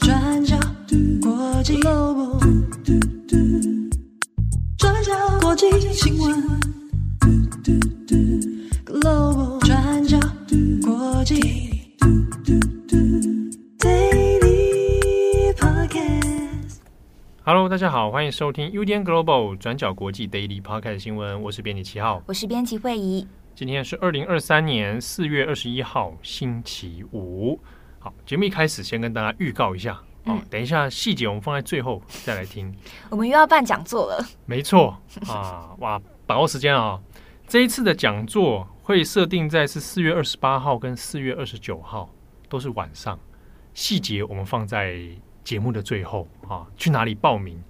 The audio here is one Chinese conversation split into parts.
转角国际 Global，转角国际新闻 Global，转角国际 Daily Podcast。Hello，大家好，欢迎收听 UDN Global 转角国际 Daily Podcast 新闻，我是编辑七号，我是编辑惠仪。今天是二零二三年四月二十一号，星期五。好，节目一开始先跟大家预告一下，哦，等一下细节我们放在最后再来听。我们又要办讲座了，没错啊，哇，把握时间啊！这一次的讲座会设定在是四月二十八号跟四月二十九号，都是晚上。细节我们放在节目的最后啊，去哪里报名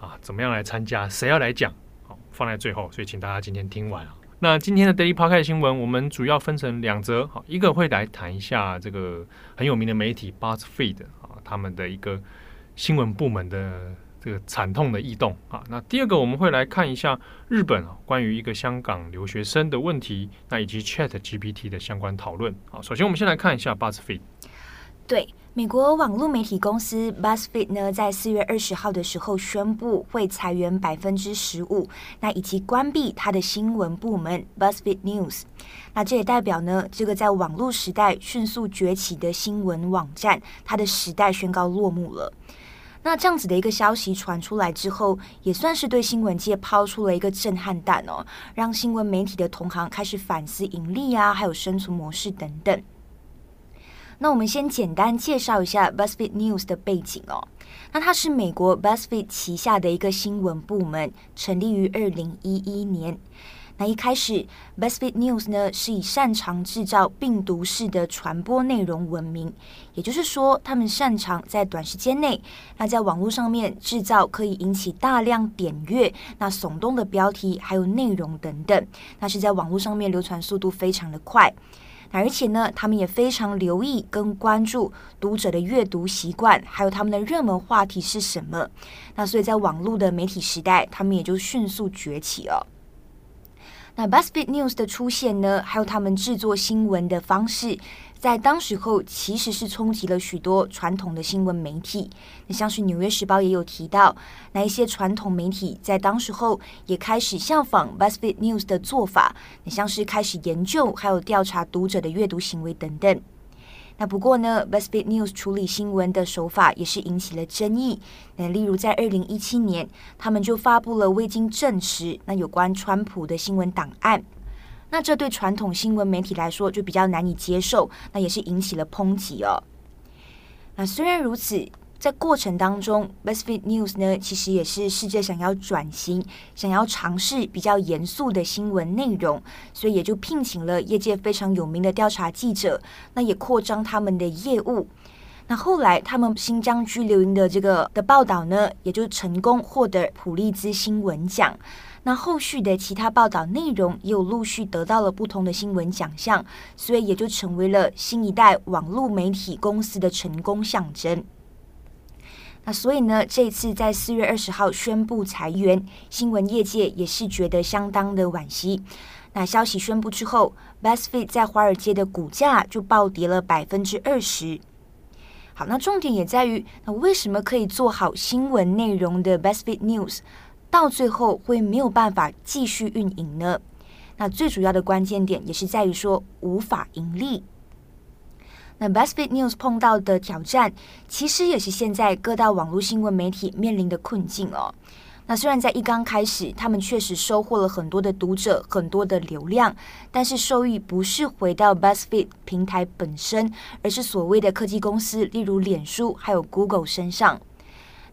啊？怎么样来参加？谁要来讲？好，放在最后，所以请大家今天听完啊。那今天的 Daily Podcast 新闻，我们主要分成两则，好，一个会来谈一下这个很有名的媒体 BuzzFeed 啊，他们的一个新闻部门的这个惨痛的异动啊。那第二个我们会来看一下日本啊关于一个香港留学生的问题，那以及 ChatGPT 的相关讨论。好，首先我们先来看一下 BuzzFeed。对。美国网络媒体公司 BuzzFeed 呢，在四月二十号的时候宣布会裁员百分之十五，那以及关闭它的新闻部门 BuzzFeed News。那这也代表呢，这个在网络时代迅速崛起的新闻网站，它的时代宣告落幕了。那这样子的一个消息传出来之后，也算是对新闻界抛出了一个震撼弹哦，让新闻媒体的同行开始反思盈利啊，还有生存模式等等。那我们先简单介绍一下 BuzzFeed News 的背景哦。那它是美国 BuzzFeed 旗下的一个新闻部门，成立于二零一一年。那一开始，BuzzFeed News 呢是以擅长制造病毒式的传播内容闻名，也就是说，他们擅长在短时间内，那在网络上面制造可以引起大量点阅、那耸动的标题，还有内容等等，那是在网络上面流传速度非常的快。而且呢，他们也非常留意跟关注读者的阅读习惯，还有他们的热门话题是什么。那所以在网络的媒体时代，他们也就迅速崛起了。那 BuzzFeed News 的出现呢，还有他们制作新闻的方式，在当时候其实是冲击了许多传统的新闻媒体。那像是《纽约时报》也有提到，那一些传统媒体在当时候也开始效仿 BuzzFeed News 的做法，那像是开始研究还有调查读者的阅读行为等等。那不过呢，BuzzFeed News 处理新闻的手法也是引起了争议。那例如在二零一七年，他们就发布了未经证实那有关川普的新闻档案。那这对传统新闻媒体来说就比较难以接受，那也是引起了抨击哦。那虽然如此。在过程当中，BuzzFeed News 呢，其实也是试着想要转型，想要尝试比较严肃的新闻内容，所以也就聘请了业界非常有名的调查记者，那也扩张他们的业务。那后来他们新疆拘留营的这个的报道呢，也就成功获得普利兹新闻奖。那后续的其他报道内容也有陆续得到了不同的新闻奖项，所以也就成为了新一代网络媒体公司的成功象征。那所以呢，这次在四月二十号宣布裁员，新闻业界也是觉得相当的惋惜。那消息宣布之后，BuzzFeed 在华尔街的股价就暴跌了百分之二十。好，那重点也在于，那为什么可以做好新闻内容的 BuzzFeed News，到最后会没有办法继续运营呢？那最主要的关键点也是在于说无法盈利。那 BuzzFeed News 碰到的挑战，其实也是现在各大网络新闻媒体面临的困境哦。那虽然在一刚开始，他们确实收获了很多的读者、很多的流量，但是收益不是回到 BuzzFeed 平台本身，而是所谓的科技公司，例如脸书还有 Google 身上。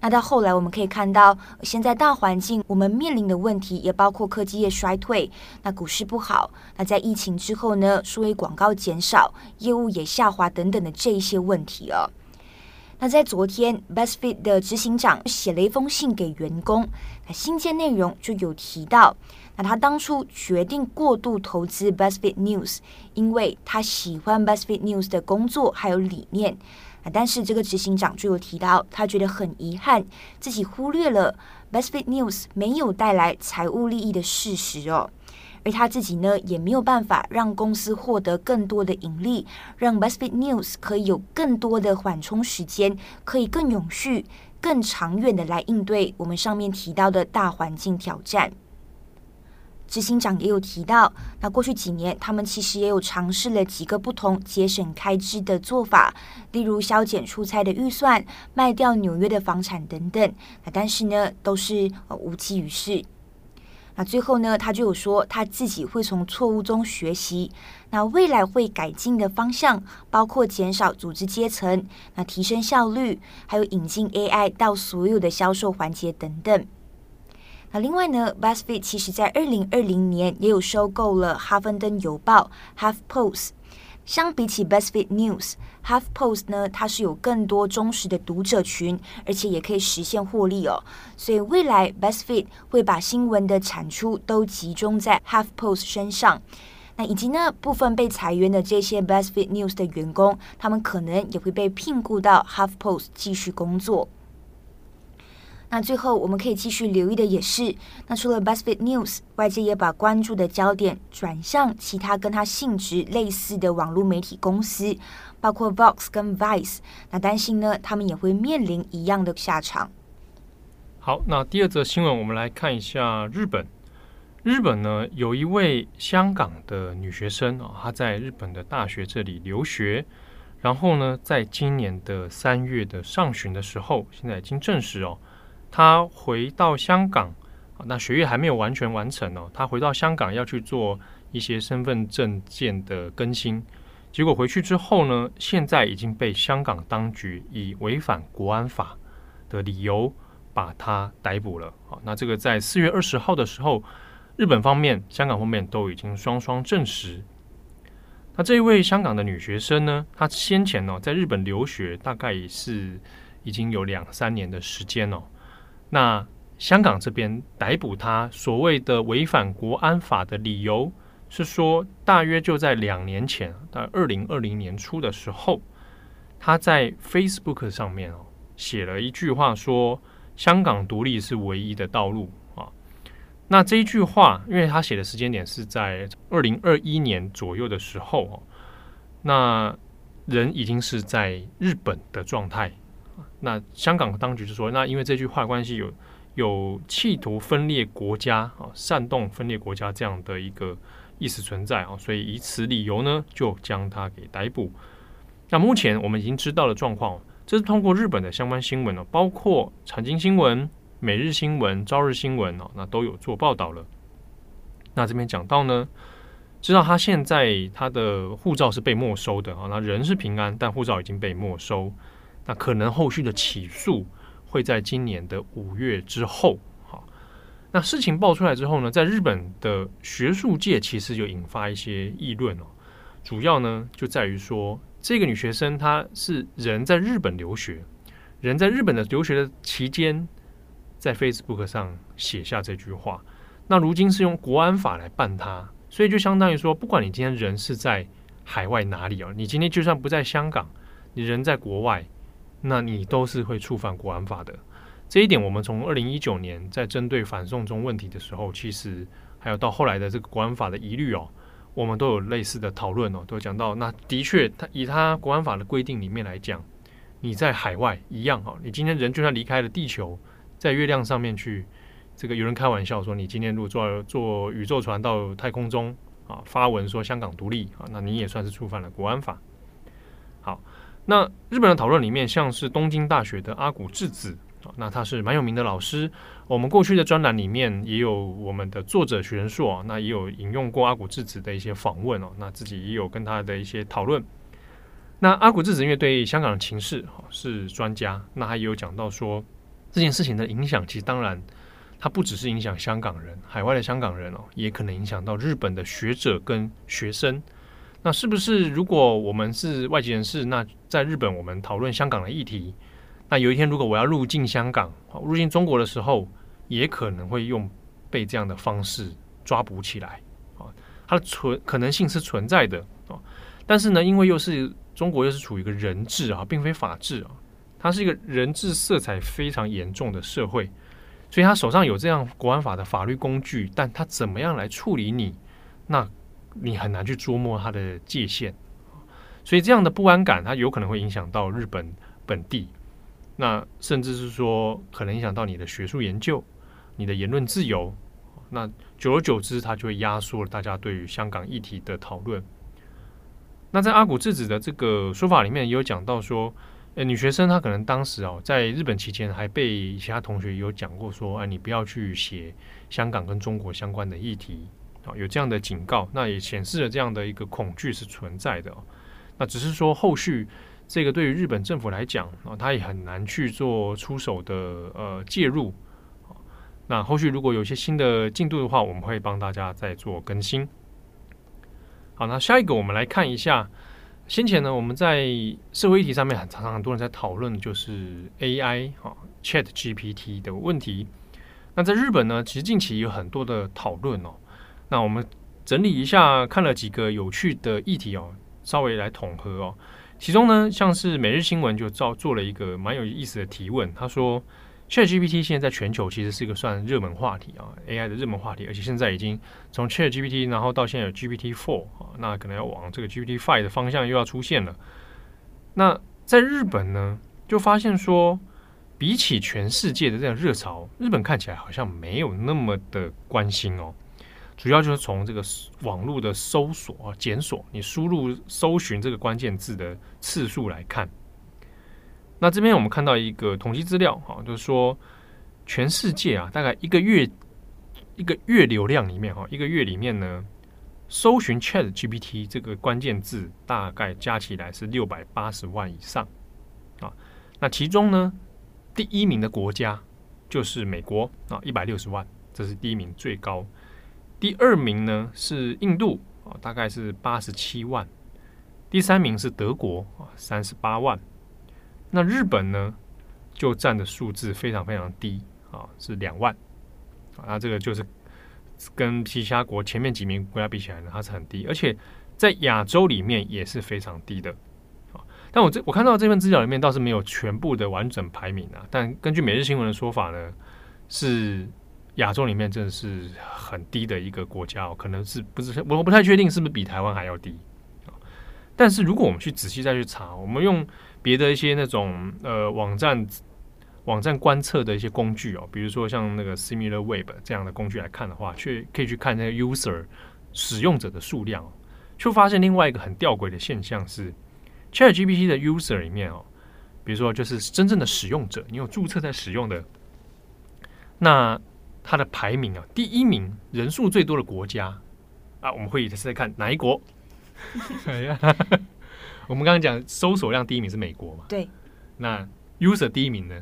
那到后来，我们可以看到，现在大环境我们面临的问题也包括科技业衰退，那股市不好，那在疫情之后呢，数位广告减少，业务也下滑等等的这一些问题啊。那在昨天，BuzzFeed 的执行长写了一封信给员工，那信件内容就有提到，那他当初决定过度投资 BuzzFeed News，因为他喜欢 BuzzFeed News 的工作还有理念。但是这个执行长就有提到，他觉得很遗憾，自己忽略了 BuzzFeed News 没有带来财务利益的事实哦。而他自己呢也没有办法让公司获得更多的盈利，让 BuzzFeed News 可以有更多的缓冲时间，可以更永续、更长远的来应对我们上面提到的大环境挑战。执行长也有提到，那过去几年他们其实也有尝试了几个不同节省开支的做法，例如削减出差的预算、卖掉纽约的房产等等。那但是呢，都是呃无济于事。那最后呢，他就有说他自己会从错误中学习，那未来会改进的方向包括减少组织阶层，那提升效率，还有引进 AI 到所有的销售环节等等。那另外呢，BuzzFeed 其实在二零二零年也有收购了《哈芬登邮报》（HuffPost）。相比起 BuzzFeed News，HuffPost 呢，它是有更多忠实的读者群，而且也可以实现获利哦。所以未来 BuzzFeed 会把新闻的产出都集中在 HuffPost 身上。那以及呢，部分被裁员的这些 BuzzFeed News 的员工，他们可能也会被聘雇到 HuffPost 继续工作。那最后我们可以继续留意的也是，那除了 BuzzFeed News，外界也把关注的焦点转向其他跟它性质类似的网络媒体公司，包括 Vox 跟 Vice。那担心呢，他们也会面临一样的下场。好，那第二则新闻，我们来看一下日本。日本呢，有一位香港的女学生啊，她在日本的大学这里留学，然后呢，在今年的三月的上旬的时候，现在已经证实哦。他回到香港，那学业还没有完全完成哦。他回到香港要去做一些身份证件的更新，结果回去之后呢，现在已经被香港当局以违反国安法的理由把他逮捕了。好，那这个在四月二十号的时候，日本方面、香港方面都已经双双证实。那这一位香港的女学生呢，她先前呢在日本留学，大概也是已经有两三年的时间哦。那香港这边逮捕他所谓的违反国安法的理由是说，大约就在两年前，在二零二零年初的时候，他在 Facebook 上面哦写了一句话，说香港独立是唯一的道路啊。那这一句话，因为他写的时间点是在二零二一年左右的时候哦，那人已经是在日本的状态。那香港当局就说，那因为这句话关系有有企图分裂国家啊，煽动分裂国家这样的一个意思存在啊，所以以此理由呢，就将他给逮捕。那目前我们已经知道的状况，这是通过日本的相关新闻呢，包括产经新闻、每日新闻、朝日新闻哦，那都有做报道了。那这边讲到呢，知道他现在他的护照是被没收的啊，那人是平安，但护照已经被没收。那可能后续的起诉会在今年的五月之后。好，那事情爆出来之后呢，在日本的学术界其实就引发一些议论哦。主要呢就在于说，这个女学生她是人在日本留学，人在日本的留学的期间，在 Facebook 上写下这句话。那如今是用国安法来办她，所以就相当于说，不管你今天人是在海外哪里哦，你今天就算不在香港，你人在国外。那你都是会触犯国安法的，这一点我们从二零一九年在针对反送中问题的时候，其实还有到后来的这个国安法的疑虑哦，我们都有类似的讨论哦，都讲到那的确，他以他国安法的规定里面来讲，你在海外一样哈，你今天人就算离开了地球，在月亮上面去，这个有人开玩笑说，你今天如果坐坐宇宙船到太空中啊，发文说香港独立啊，那你也算是触犯了国安法。好。那日本的讨论里面，像是东京大学的阿古智子啊，那他是蛮有名的老师。我们过去的专栏里面也有我们的作者许仁硕啊，那也有引用过阿古智子的一些访问哦，那自己也有跟他的一些讨论。那阿古智子因为对香港的情势是专家，那他也有讲到说这件事情的影响，其实当然它不只是影响香港人，海外的香港人哦，也可能影响到日本的学者跟学生。那是不是如果我们是外籍人士，那在日本我们讨论香港的议题，那有一天如果我要入境香港、入境中国的时候，也可能会用被这样的方式抓捕起来啊，它的存可能性是存在的啊。但是呢，因为又是中国又是处于一个人治啊，并非法治啊，它是一个人治色彩非常严重的社会，所以他手上有这样国安法的法律工具，但他怎么样来处理你？那你很难去琢磨它的界限。所以这样的不安感，它有可能会影响到日本本地，那甚至是说可能影响到你的学术研究、你的言论自由。那久而久之，它就会压缩了大家对于香港议题的讨论。那在阿古智子的这个说法里面，也有讲到说，诶，女学生她可能当时哦，在日本期间还被其他同学有讲过说，哎，你不要去写香港跟中国相关的议题啊，有这样的警告，那也显示了这样的一个恐惧是存在的。那只是说后续这个对于日本政府来讲啊，他也很难去做出手的呃介入。那后续如果有一些新的进度的话，我们会帮大家再做更新。好，那下一个我们来看一下，先前呢我们在社会议题上面很常常很多人在讨论就是 AI 哈 Chat GPT 的问题。那在日本呢，其实近期有很多的讨论哦。那我们整理一下，看了几个有趣的议题哦。稍微来统合哦，其中呢，像是每日新闻就造做了一个蛮有意思的提问，他说，ChatGPT 现在在全球其实是一个算热门话题啊，AI 的热门话题，而且现在已经从 ChatGPT 然后到现在有 GPT Four 啊，那可能要往这个 GPT Five 的方向又要出现了。那在日本呢，就发现说，比起全世界的这样热潮，日本看起来好像没有那么的关心哦。主要就是从这个网络的搜索啊、检索，你输入搜寻这个关键字的次数来看，那这边我们看到一个统计资料哈，就是说全世界啊，大概一个月一个月流量里面哈，一个月里面呢，搜寻 Chat GPT 这个关键字大概加起来是六百八十万以上啊。那其中呢，第一名的国家就是美国啊，一百六十万，这是第一名最高。第二名呢是印度啊，大概是八十七万。第三名是德国啊，三十八万。那日本呢，就占的数字非常非常低啊，是两万。啊，那这个就是跟其他国前面几名国家比起来呢，它是很低，而且在亚洲里面也是非常低的。啊，但我这我看到这份资料里面倒是没有全部的完整排名啊，但根据每日新闻的说法呢，是。亚洲里面真的是很低的一个国家哦，可能是不是我不太确定是不是比台湾还要低。但是如果我们去仔细再去查，我们用别的一些那种呃网站网站观测的一些工具哦，比如说像那个 SimilarWeb 这样的工具来看的话，却可以去看那个 user 使用者的数量，就发现另外一个很吊诡的现象是，ChatGPT 的 user 里面哦，比如说就是真正的使用者，你有注册在使用的那。它的排名啊，第一名人数最多的国家啊，我们会是在看哪一国？哎呀，我们刚刚讲搜索量第一名是美国嘛？对。那 user 第一名呢？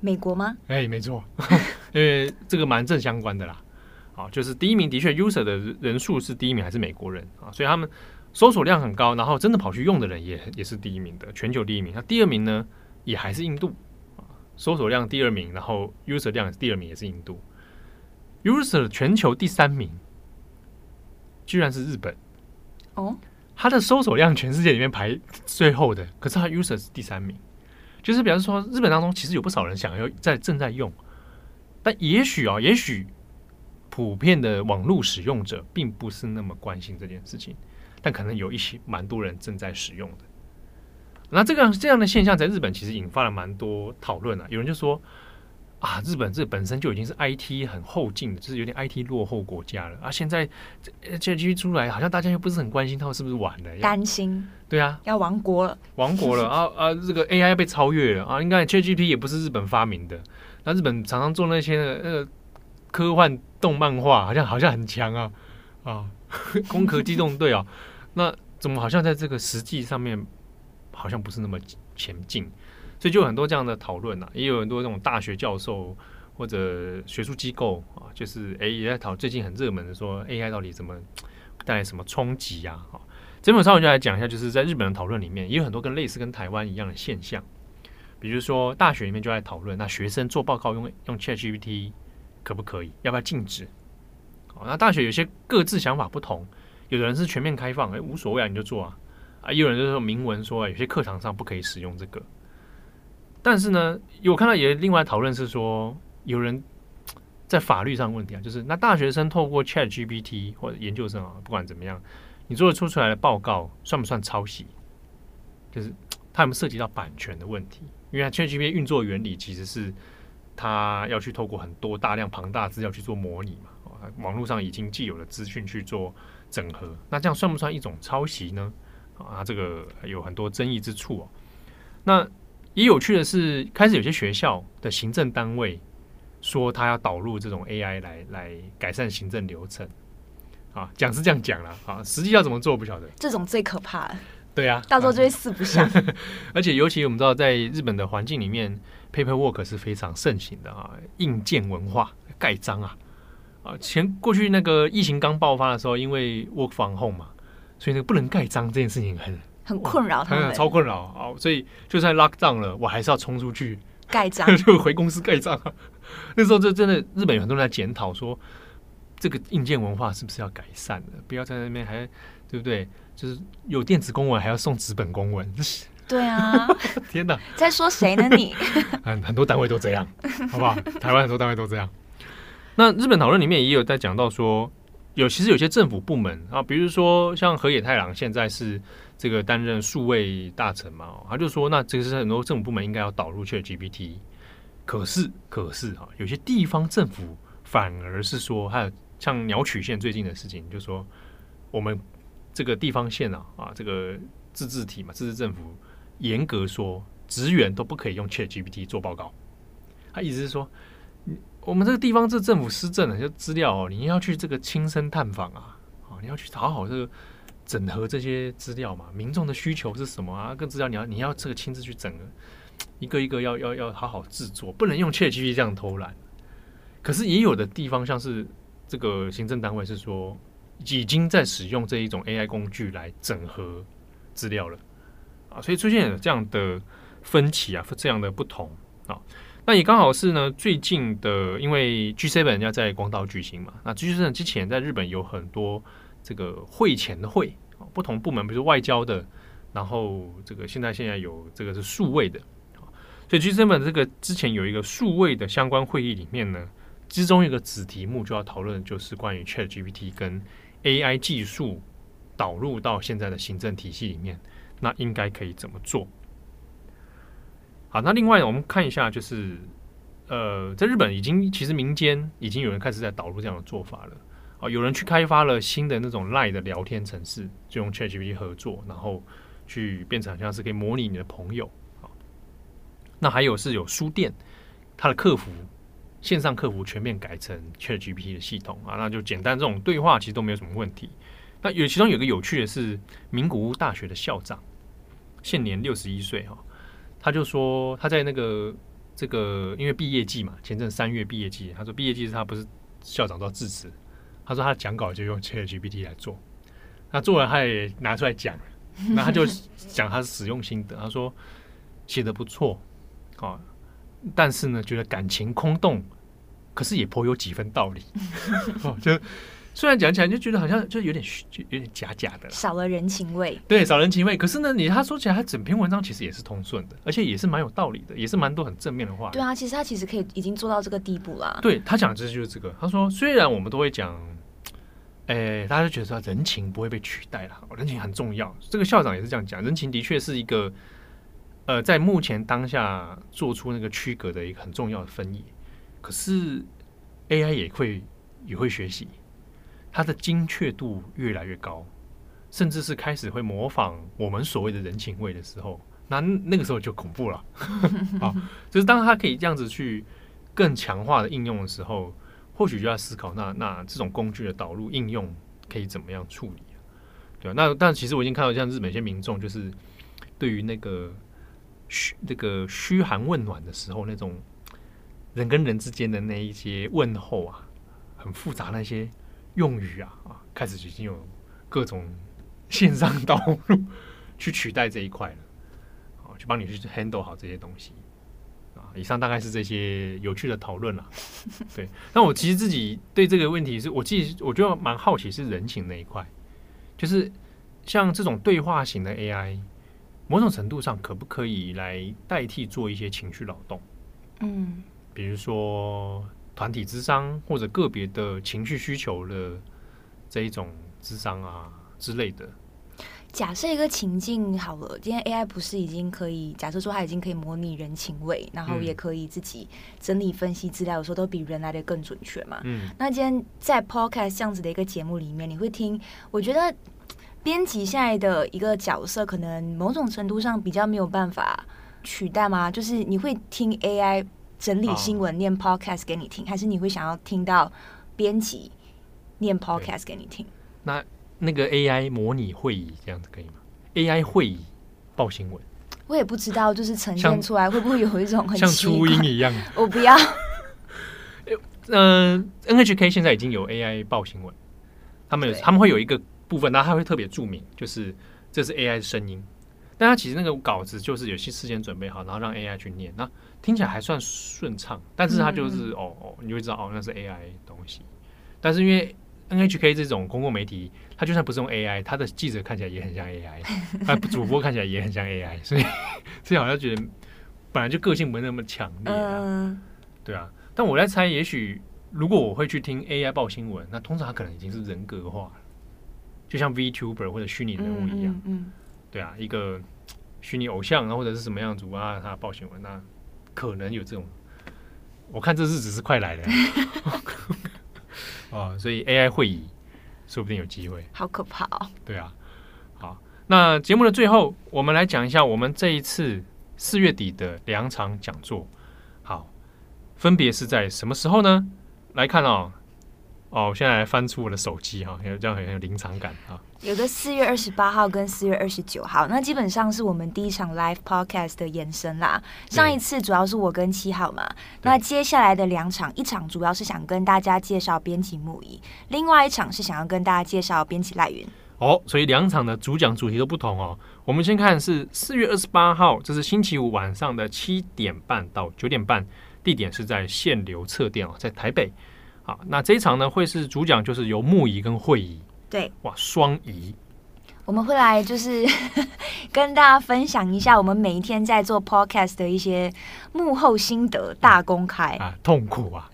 美国吗？哎，没错，因为这个蛮正相关的啦。啊，就是第一名的确 user 的人数是第一名，还是美国人啊？所以他们搜索量很高，然后真的跑去用的人也也是第一名的，全球第一名。那第二名呢，也还是印度。搜索量第二名，然后 user 量第二名也是印度，user 全球第三名，居然是日本。哦，它的搜索量全世界里面排最后的，可是它 user 是第三名，就是表示说日本当中其实有不少人想要在正在用，但也许啊，也许普遍的网络使用者并不是那么关心这件事情，但可能有一些蛮多人正在使用的。那这个这样的现象在日本其实引发了蛮多讨论啊。有人就说啊，日本这本身就已经是 IT 很后进的，就是有点 IT 落后国家了啊。现在这 ChatGPT 出来，好像大家又不是很关心他们是不是完了，担心。对啊，要亡国了，亡国了啊啊！这个 AI 被超越了啊！应该 ChatGPT 也不是日本发明的。那日本常常做那些那个科幻动漫画，好像好像很强啊啊！攻壳机动队啊，那怎么好像在这个实际上面？好像不是那么前进，所以就有很多这样的讨论呐，也有很多这种大学教授或者学术机构啊，就是诶也在讨最近很热门的说 AI 到底怎么带来什么冲击呀？哈，这边我就来讲一下，就是在日本的讨论里面，也有很多跟类似跟台湾一样的现象，比如说大学里面就在讨论，那学生做报告用用 ChatGPT 可不可以？要不要禁止？好，那大学有些各自想法不同，有的人是全面开放，诶，无所谓啊，你就做啊。啊，有人就是说明文说，啊有些课堂上不可以使用这个。但是呢，有看到也另外讨论是说，有人在法律上问题啊，就是那大学生透过 Chat GPT 或者研究生啊，不管怎么样，你做的出出来的报告算不算抄袭？就是他有没有涉及到版权的问题？因为 Chat GPT 运作原理其实是他要去透过很多大量庞大资料去做模拟嘛，网络上已经既有的资讯去做整合，那这样算不算一种抄袭呢？啊，这个有很多争议之处哦。那也有趣的是，开始有些学校的行政单位说他要导入这种 AI 来来改善行政流程。啊，讲是这样讲了，啊，实际要怎么做不晓得。这种最可怕。对啊，到时候就会四不像。而且尤其我们知道，在日本的环境里面，paperwork 是非常盛行的啊，硬件文化，盖章啊。啊，前过去那个疫情刚爆发的时候，因为 work from home 嘛，所以那个不能盖章这件事情很很困扰他们，超困扰啊！所以就算 lock down 了，我还是要冲出去盖章，就回公司盖章啊。那时候就真的，日本有很多人在检讨说，这个硬件文化是不是要改善的？不要在那边还对不对？就是有电子公文还要送纸本公文，对啊！天哪，在说谁呢你？很很多单位都这样，好不好？台湾很多单位都这样。那日本讨论里面也有在讲到说，有其实有些政府部门啊，比如说像河野太郎现在是这个担任数位大臣嘛，他就说，那这个是很多政府部门应该要导入 ChatGPT。可是，可是啊，有些地方政府反而是说，还有像鸟取县最近的事情，就说我们这个地方县啊啊，这个自治体嘛，自治政府严格说，职员都不可以用 ChatGPT 做报告。他意思是说。我们这个地方这政府施政的就资料哦，你要去这个亲身探访啊，啊，你要去好好这个整合这些资料嘛，民众的需求是什么啊？更资料你要你要这个亲自去整个，一个一个要要要好好制作，不能用切切这样偷懒。可是也有的地方像是这个行政单位是说已经在使用这一种 AI 工具来整合资料了啊，所以出现了这样的分歧啊，这样的不同啊。那也刚好是呢，最近的，因为 G7 要在广岛举行嘛，那 G7 之前在日本有很多这个会前的会，不同部门，比如外交的，然后这个现在现在有这个是数位的，所以 G7 这个之前有一个数位的相关会议里面呢，其中一个子题目就要讨论就是关于 ChatGPT 跟 AI 技术导入到现在的行政体系里面，那应该可以怎么做？好，那另外我们看一下，就是呃，在日本已经其实民间已经有人开始在导入这样的做法了。啊，有人去开发了新的那种 LINE 的聊天程式，就用 ChatGPT 合作，然后去变成像是可以模拟你的朋友。啊，那还有是有书店，它的客服线上客服全面改成 ChatGPT 的系统啊，那就简单这种对话其实都没有什么问题。那有其中有个有趣的是，名古屋大学的校长现年六十一岁哈。他就说他在那个这个因为毕业季嘛，前阵三月毕业季，他说毕业季是他不是校长都要致辞，他说他讲稿就用 ChatGPT 来做，那做完他也拿出来讲，那他就讲他是使用心得，他说写得不错啊，但是呢觉得感情空洞，可是也颇有几分道理，哦就。虽然讲起来就觉得好像就有点虚，就有点假假的，少了人情味。对，少人情味。可是呢，你他说起来，他整篇文章其实也是通顺的，而且也是蛮有道理的，也是蛮多很正面的话。对啊，其实他其实可以已经做到这个地步了。对，他讲的就是这个。他说，虽然我们都会讲，哎、欸，大家就觉得说人情不会被取代了，人情很重要。这个校长也是这样讲，人情的确是一个，呃，在目前当下做出那个区隔的一个很重要的分野。可是 AI 也会也会学习。它的精确度越来越高，甚至是开始会模仿我们所谓的人情味的时候，那那个时候就恐怖了。啊，就是当它可以这样子去更强化的应用的时候，或许就要思考那，那那这种工具的导入应用可以怎么样处理啊？对啊，那但其实我已经看到像日本一些民众，就是对于那个嘘这个嘘寒问暖的时候，那种人跟人之间的那一些问候啊，很复杂那些。用语啊啊，开始已经有各种线上导入去取代这一块了，好，去帮你去 handle 好这些东西啊。以上大概是这些有趣的讨论了。对，那我其实自己对这个问题是我自己我觉得蛮好奇，是人情那一块，就是像这种对话型的 AI，某种程度上可不可以来代替做一些情绪劳动？嗯，比如说团体智商或者个别的情绪需求的这一种智商啊之类的。假设一个情境好了，今天 AI 不是已经可以假设说它已经可以模拟人情味，然后也可以自己整理分析资料，有时候都比人来的更准确嘛。嗯。那今天在 Podcast 这样子的一个节目里面，你会听？我觉得编辑现在的一个角色，可能某种程度上比较没有办法取代吗？就是你会听 AI 整理新闻、念 Podcast 给你听，还是你会想要听到编辑念 Podcast 给你听？那。那个 AI 模拟会议这样子可以吗？AI 会议报新闻，我也不知道，就是呈现出来会不会有一种很像初音一样？我不要。嗯、呃、，NHK 现在已经有 AI 报新闻，他们有他们会有一个部分，然后他会特别注明，就是这是 AI 的声音。但他其实那个稿子就是有些事先准备好，然后让 AI 去念，那听起来还算顺畅。但是它就是、嗯、哦哦，你就会知道哦，那是 AI 东西。但是因为 NHK 这种公共媒体，它就算不是用 AI，它的记者看起来也很像 AI，它主播看起来也很像 AI，所以 所以好像觉得本来就个性不那么强烈啊，嗯、对啊。但我在猜，也许如果我会去听 AI 报新闻，那通常它可能已经是人格化了，就像 VTuber 或者虚拟人物一样，嗯，嗯，嗯，对啊，一个虚拟偶像啊，或者是什么样组啊，他报新闻，那可能有这种。我看这日子是快来了。哦，所以 AI 会议说不定有机会，好可怕哦！对啊，好，那节目的最后，我们来讲一下我们这一次四月底的两场讲座。好，分别是在什么时候呢？来看哦。哦，我现在来翻出我的手机哈，这样很有临场感啊。有个四月二十八号跟四月二十九号，那基本上是我们第一场 live podcast 的延伸啦。上一次主要是我跟七号嘛，那接下来的两场，一场主要是想跟大家介绍编辑木仪，另外一场是想要跟大家介绍编辑赖云。哦，所以两场的主讲主题都不同哦。我们先看是四月二十八号，这是星期五晚上的七点半到九点半，地点是在限流测店哦，在台北。好，那这一场呢，会是主讲，就是由木仪跟慧仪，对，哇，双仪，我们会来就是 跟大家分享一下我们每一天在做 podcast 的一些幕后心得大公开啊，痛苦啊，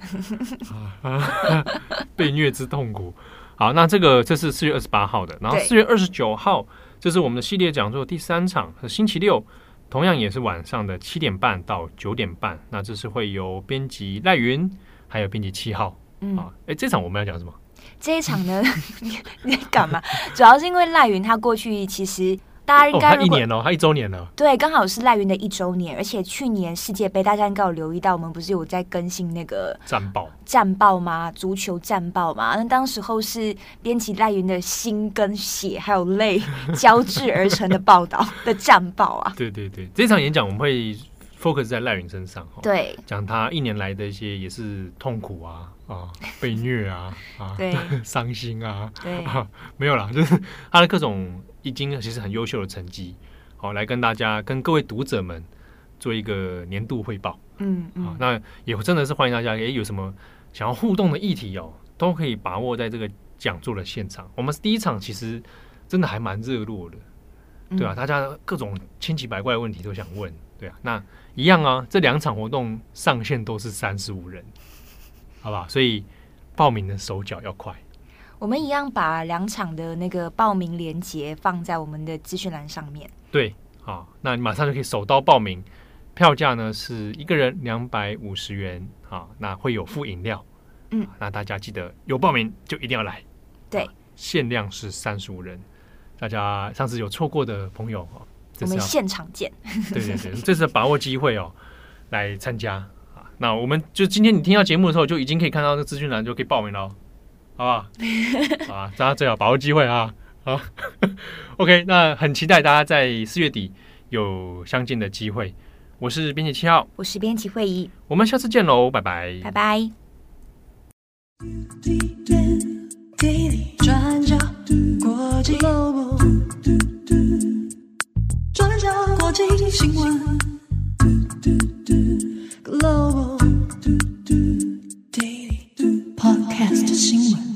被虐之痛苦。好，那这个这是四月二十八号的，然后四月二十九号，这是我们的系列讲座第三场，是星期六，同样也是晚上的七点半到九点半，那这是会由编辑赖云还有编辑七号。嗯，哎，这场我们要讲什么？这一场呢，你你干嘛？主要是因为赖云他过去其实大家应该、哦、他一年哦，他一周年了。对，刚好是赖云的一周年，而且去年世界杯大家应该有留意到，我们不是有在更新那个战报战报吗？足球战报嘛。那当时候是编辑赖云的心跟血还有泪交织而成的报道 的战报啊。对对对，这场演讲我们会 focus 在赖云身上，对，讲他一年来的一些也是痛苦啊。啊，被虐啊，啊，伤心啊，对啊，没有啦，就是他的各种已经其实很优秀的成绩，好，来跟大家跟各位读者们做一个年度汇报，嗯嗯，那也真的是欢迎大家，也有什么想要互动的议题哦，都可以把握在这个讲座的现场。我们第一场其实真的还蛮热络的，对啊，大家各种千奇百怪的问题都想问，对啊，那一样啊，这两场活动上限都是三十五人。好吧，所以报名的手脚要快。我们一样把两场的那个报名链接放在我们的资讯栏上面。对，好，那你马上就可以手刀报名。票价呢是一个人两百五十元，好，那会有附饮料。嗯，那大家记得有报名就一定要来。对，限量是三十五人。大家上次有错过的朋友，我们现场见。对对对，这次把握机会哦，来参加。那我们就今天你听到节目的时候，就已经可以看到这个资讯栏，就可以报名了，好不好？啊，大家最好把握机会啊！好，OK，那很期待大家在四月底有相见的机会。我是编辑七号，我是编辑慧仪，我们下次见喽，拜拜，拜拜。转角国际，转角国际新闻。Global Podcast 新闻。